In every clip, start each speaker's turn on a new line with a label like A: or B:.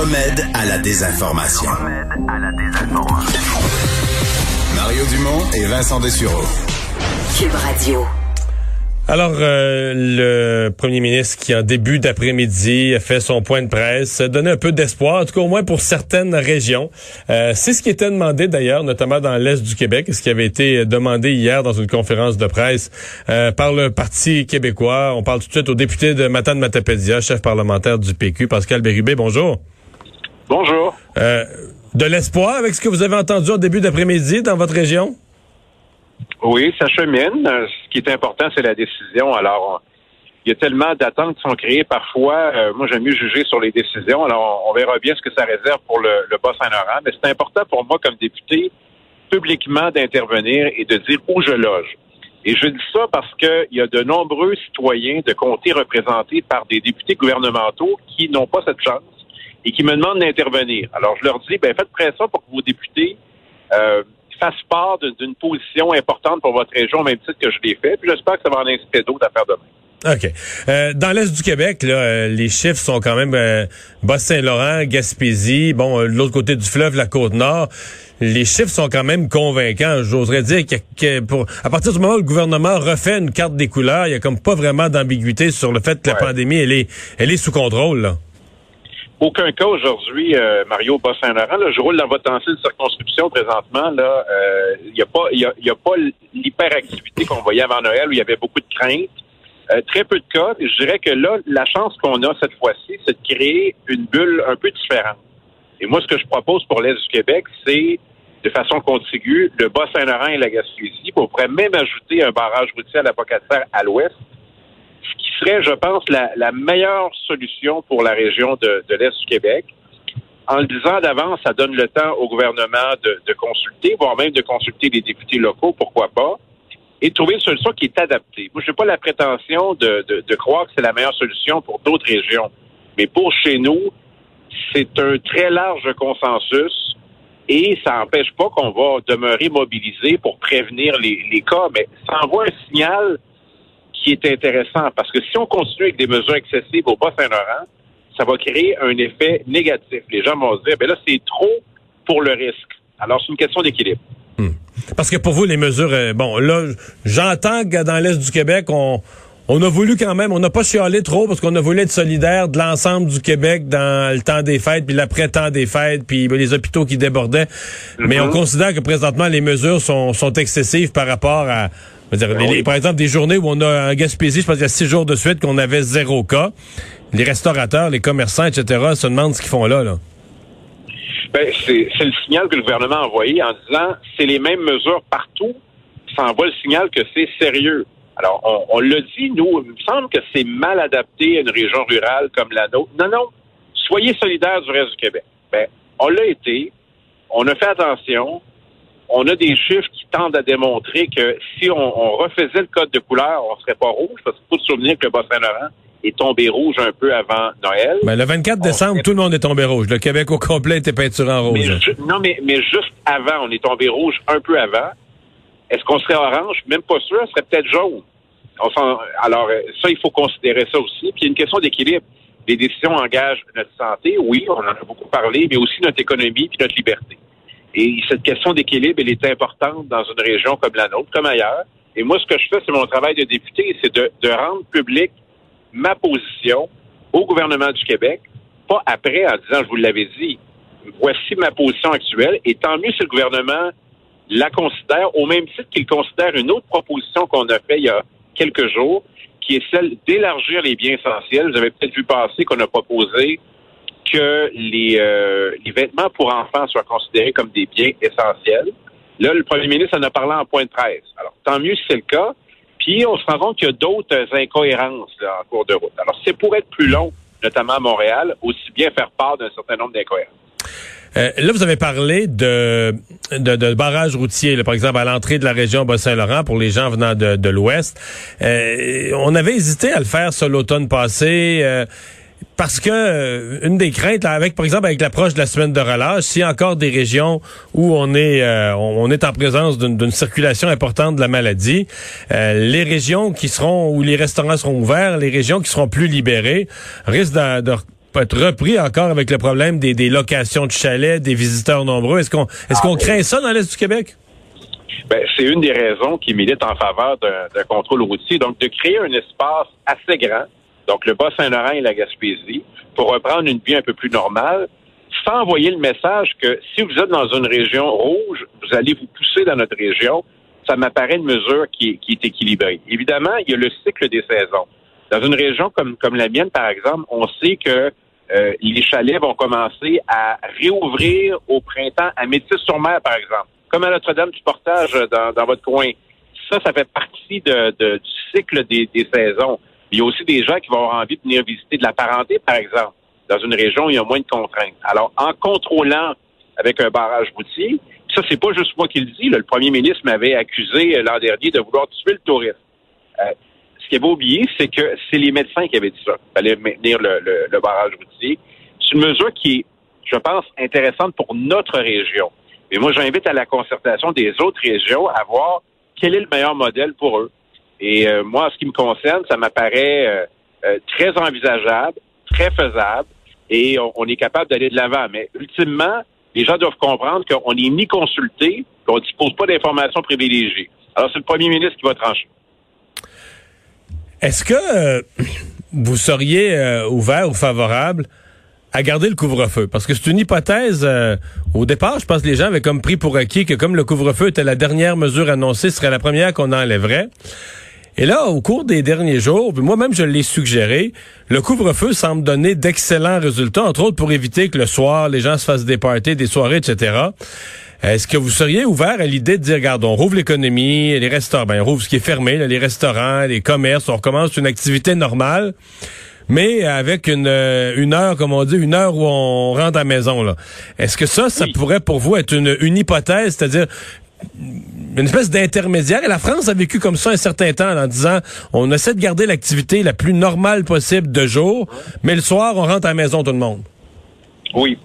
A: Le remède à la désinformation. Mario Dumont et Vincent Dessureau.
B: Cube Radio.
C: Alors, euh, le premier ministre qui, en début d'après-midi, a fait son point de presse, a donné un peu d'espoir, en tout cas au moins pour certaines régions. Euh, c'est ce qui était demandé d'ailleurs, notamment dans l'Est du Québec, ce qui avait été demandé hier dans une conférence de presse euh, par le Parti québécois. On parle tout de suite au député de Matane Matapédia, chef parlementaire du PQ, Pascal Bérubé. Bonjour.
D: Bonjour.
C: de l'espoir avec ce que vous avez entendu au début d'après-midi dans votre région?
D: Oui, ça chemine. Ce qui est important, c'est la décision. Alors, il y a tellement d'attentes qui sont créées parfois. Euh, moi, j'aime mieux juger sur les décisions. Alors, on, verra bien ce que ça réserve pour le, le Bas-Saint-Laurent. Mais c'est important pour moi, comme député, publiquement d'intervenir et de dire où je loge. Et je dis ça parce qu'il y a de nombreux citoyens de comtés représentés par des députés gouvernementaux qui n'ont pas cette chance et qui me demandent d'intervenir. Alors, je leur dis, ben, faites pression pour que vos députés euh, fasse part d'une position importante pour votre région, au même titre que je l'ai fait. Puis j'espère que ça va en inciter d'autres à faire demain.
C: OK. Euh, dans l'Est du Québec, là, euh, les chiffres sont quand même euh, Bas-Saint-Laurent, Gaspésie, bon, euh, l'autre côté du fleuve, la Côte-Nord. Les chiffres sont quand même convaincants. J'oserais dire que, pour, à partir du moment où le gouvernement refait une carte des couleurs, il y a comme pas vraiment d'ambiguïté sur le fait que la pandémie, elle est, elle est sous contrôle. Là
D: aucun cas aujourd'hui, euh, Mario Bas-Saint-Laurent. Je roule dans votre ancienne circonscription présentement. Là, il euh, n'y a pas, a pas l'hyperactivité qu'on voyait avant Noël où il y avait beaucoup de craintes. Euh, très peu de cas. Je dirais que là, la chance qu'on a cette fois-ci, c'est de créer une bulle un peu différente. Et moi, ce que je propose pour l'Est du Québec, c'est de façon contiguë le Bas-Saint-Laurent et la Gaspésie. On pourrait même ajouter un barrage routier à la à l'ouest serait, je pense, la, meilleure solution pour la région de, l'Est du Québec. En le disant d'avance, ça donne le temps au gouvernement de, consulter, voire même de consulter les députés locaux, pourquoi pas, et de trouver une solution qui est adaptée. Moi, je n'ai pas la prétention de, croire que c'est la meilleure solution pour d'autres régions. Mais pour chez nous, c'est un très large consensus et ça n'empêche pas qu'on va demeurer mobilisé pour prévenir les cas, mais ça envoie un signal qui est intéressant parce que si on continue avec des mesures excessives au Bas-Saint-Laurent, ça va créer un effet négatif. Les gens vont se dire, ben là, c'est trop pour le risque. Alors, c'est une question d'équilibre.
C: Hmm. Parce que pour vous, les mesures, euh, bon, là, j'entends que dans l'Est du Québec, on, on a voulu quand même, on n'a pas chialé trop parce qu'on a voulu être solidaire de l'ensemble du Québec dans le temps des fêtes, puis l'après-temps des fêtes, puis ben, les hôpitaux qui débordaient. Mais on mm-hmm. considère que présentement, les mesures sont, sont excessives par rapport à, ben par exemple, des journées où on a en Gaspésie, je pense qu'il y a six jours de suite qu'on avait zéro cas. Les restaurateurs, les commerçants, etc., se demandent ce qu'ils font là. là.
D: Ben, c'est le signal que le gouvernement a envoyé en disant c'est les mêmes mesures partout. Ça envoie le signal que c'est sérieux. Alors, on, on l'a dit, nous, il me semble que c'est mal adapté à une région rurale comme la nôtre. Non, non. Soyez solidaires du reste du Québec. Ben, on l'a été. On a fait attention on a des chiffres qui tendent à démontrer que si on, refaisait le code de couleur, on serait pas rouge, parce qu'il faut se souvenir que le Bas-Saint-Laurent est tombé rouge un peu avant Noël.
C: Ben, le 24 décembre, tout le monde est tombé rouge. Le Québec au complet était peinturé en rouge.
D: non, mais, mais juste avant, on est tombé rouge un peu avant. Est-ce qu'on serait orange? Même pas sûr, on serait peut-être jaune. alors, ça, il faut considérer ça aussi. Puis, il y a une question d'équilibre. Les décisions engagent notre santé, oui, on en a beaucoup parlé, mais aussi notre économie puis notre liberté. Et cette question d'équilibre, elle est importante dans une région comme la nôtre, comme ailleurs. Et moi, ce que je fais, c'est mon travail de député, c'est de, rendre public ma position au gouvernement du Québec, pas après en disant, je vous l'avais dit, voici ma position actuelle, et tant mieux si le gouvernement la considère, au même titre qu'il considère une autre proposition qu'on a faite il y a quelques jours, qui est celle d'élargir les biens essentiels. Vous avez peut-être vu passer qu'on a proposé que les, euh, les vêtements pour enfants soient considérés comme des biens essentiels. Là, le premier ministre en a parlé en point de presse. Alors, tant mieux si c'est le cas. Puis, on se rend compte qu'il y a d'autres incohérences en cours de route. Alors, c'est pour être plus long. notamment à Montréal, aussi bien faire part d'un certain nombre d'incohérences.
C: Euh, là, vous avez parlé de, de, de barrages routiers, par exemple à l'entrée de la région Bas-Saint-Laurent pour les gens venant de, de l'Ouest. Euh, on avait hésité à le faire sur l'automne passé. Euh, parce que euh, une des craintes, avec par exemple avec l'approche de la semaine de relâche, s'il y a encore des régions où on est on est en présence d'une circulation importante de la maladie, les régions qui seront où les restaurants seront ouverts, les régions qui seront plus libérées, risquent de, être repris encore avec le problème des, des locations de chalets, des visiteurs nombreux. Est-ce qu'on est-ce qu'on ah, craint ça dans l'Est du Québec?
D: Ben, c'est une des raisons qui milite en faveur d'un contrôle routier. Donc, de créer un espace assez grand, donc le Bas-Saint-Laurent et la Gaspésie, pour reprendre une vie un peu plus normale, sans envoyer le message que si vous êtes dans une région rouge, vous allez vous pousser dans notre région. Ça m'apparaît une mesure qui, qui est équilibrée. Évidemment, il y a le cycle des saisons. Dans une région comme, comme la mienne, par exemple, on sait que euh, les chalets vont commencer à réouvrir au printemps à Métis-sur-Mer, par exemple, comme à Notre-Dame du Portage dans, dans, votre coin. Ça, ça fait partie du cycle des, saisons. Il y a aussi des gens qui vont avoir envie de venir visiter de la parenté, par exemple, dans une région où il y a moins de contraintes. Alors, en contrôlant avec un barrage routier, ça, c'est pas juste moi qui le dis. le premier ministre m'avait accusé euh, l'an dernier de vouloir tuer le tourisme. Euh, qu'il avait oublié, c'est que c'est les médecins qui avaient dit ça. Il fallait maintenir le, barrage routier. C'est une mesure qui est, je pense, intéressante pour notre région. Et moi, j'invite à la concertation des autres régions à voir quel est le meilleur modèle pour eux. Et euh, moi, en ce qui me concerne, ça m'apparaît euh, euh, très envisageable, très faisable, et on, est capable d'aller de l'avant. Mais ultimement, les gens doivent comprendre qu'on n'est ni consulté, qu'on ne dispose pas d'informations privilégiées. Alors, c'est le premier ministre qui va trancher.
C: Est-ce que euh, vous seriez euh, ouvert ou favorable à garder le couvre-feu? Parce que c'est une hypothèse. Euh, au départ, je pense que les gens avaient comme pris pour acquis que comme le couvre-feu était la dernière mesure annoncée, ce serait la première qu'on enlèverait. Et là, au cours des derniers jours, moi-même je l'ai suggéré, le couvre-feu semble donner d'excellents résultats, entre autres pour éviter que le soir, les gens se fassent des parties, des soirées, etc. Est-ce que vous seriez ouvert à l'idée de dire, regarde, on rouvre l'économie, les restaurants, ben, on rouvre ce qui est fermé, les restaurants, les commerces, on recommence une activité normale, mais avec une, euh, une heure, comme on dit, une heure où on rentre à la maison. Là. Est-ce que ça, ça pourrait pour vous être une, une hypothèse, c'est-à-dire une espèce d'intermédiaire. Et la France a vécu comme ça un certain temps en disant on essaie de garder l'activité la plus normale possible de jour, mais le soir, on rentre à la maison tout le monde.
D: Oui.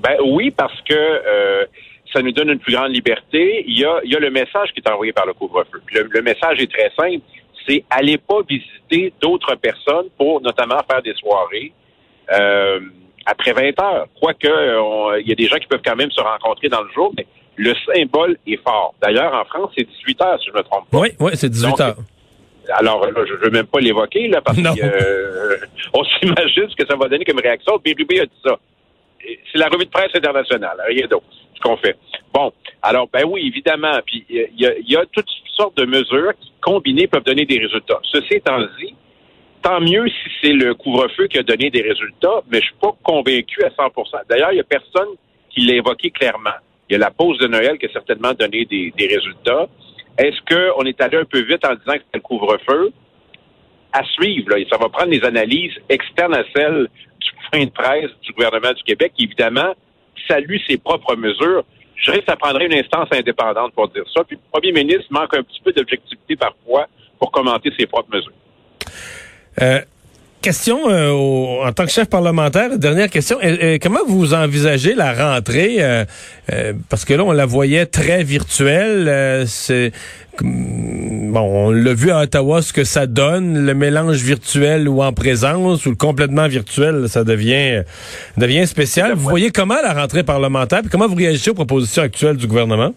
D: Ben oui, parce que euh, ça nous donne une plus grande liberté. Il y a, le message qui est envoyé par le couvre-feu. Le, message est très simple. C'est allez pas visiter d'autres personnes pour notamment faire des soirées euh, après 20 heures. Quoique, il y a des gens qui peuvent quand même se rencontrer dans le jour, mais le symbole est fort. D'ailleurs, en France, c'est 18 heures, si je ne me trompe pas.
C: Oui, oui, c'est 18 heures.
D: Alors, là, je ne veux même pas l'évoquer, là, parce qu'on euh, s'imagine ce que ça va donner comme réaction. Bérubé a dit ça. C'est la revue de presse internationale, rien d'autre qu'on fait. Bon, alors, ben oui, évidemment. Puis il y, a, toutes sortes de mesures qui, combinées, peuvent donner des résultats. Ceci étant dit, tant mieux si c'est le couvre-feu qui a donné des résultats, mais je suis pas convaincu à 100% D'ailleurs, il y a personne qui l'a évoqué clairement. Il y a la pause de Noël qui a certainement donné des, résultats. Est-ce qu'on est allé un peu vite en disant que c'était le couvre-feu? À suivre, là, ça va prendre des analyses externes à celles du point de presse du gouvernement du Québec, évidemment, salue ses propres mesures. Je dirais que ça prendrait une instance indépendante pour dire ça. Puis le premier ministre manque un petit peu d'objectivité parfois pour commenter ses propres mesures.
C: Euh, question euh, en tant que chef parlementaire, dernière question. Euh, comment vous envisagez la rentrée? parce que là, on la voyait très virtuelle. c'est bon, on l'a vu à Ottawa ce que ça donne, le mélange virtuel ou en présence ou le complètement virtuel, ça devient devient spécial. Vous voyez comment la rentrée parlementaire, puis comment vous réagissez aux propositions actuelles du gouvernement?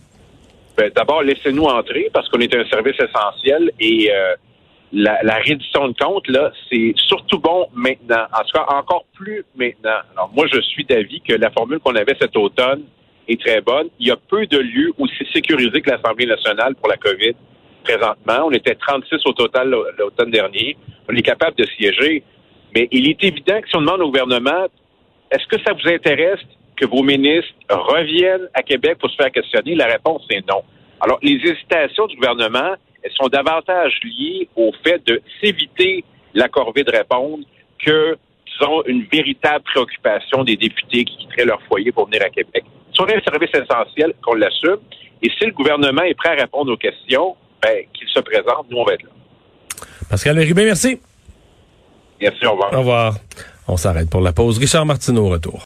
D: Ben, D'abord, laissez-nous entrer parce qu'on est un service essentiel et euh, la, la, reddition de compte là, c'est surtout bon maintenant. En tout cas, encore plus maintenant. Alors moi, je suis d'avis que la formule qu'on avait cet automne est très bonne. Il y a peu de lieux aussi sécurisés que l'Assemblée nationale pour la COVID présentement. On était 36 au total l'automne dernier. On est capable de siéger. Mais il est évident que si on demande au gouvernement, est-ce que ça vous intéresse que vos ministres reviennent à Québec pour se faire questionner? La réponse est non. Alors, les hésitations du gouvernement, elles sont davantage liées au fait de s'éviter la corvée de répondre que disons, une véritable préoccupation des députés qui quitteraient leur foyer pour venir à Québec. Si on a un service essentiel, qu'on l'assume, et si le gouvernement est prêt à répondre aux questions, ben, qu'il se présente, nous, on va être là.
C: Pascal Ribé, merci.
D: Merci, au revoir.
C: Au revoir. On s'arrête pour la pause. Richard Martineau, au retour.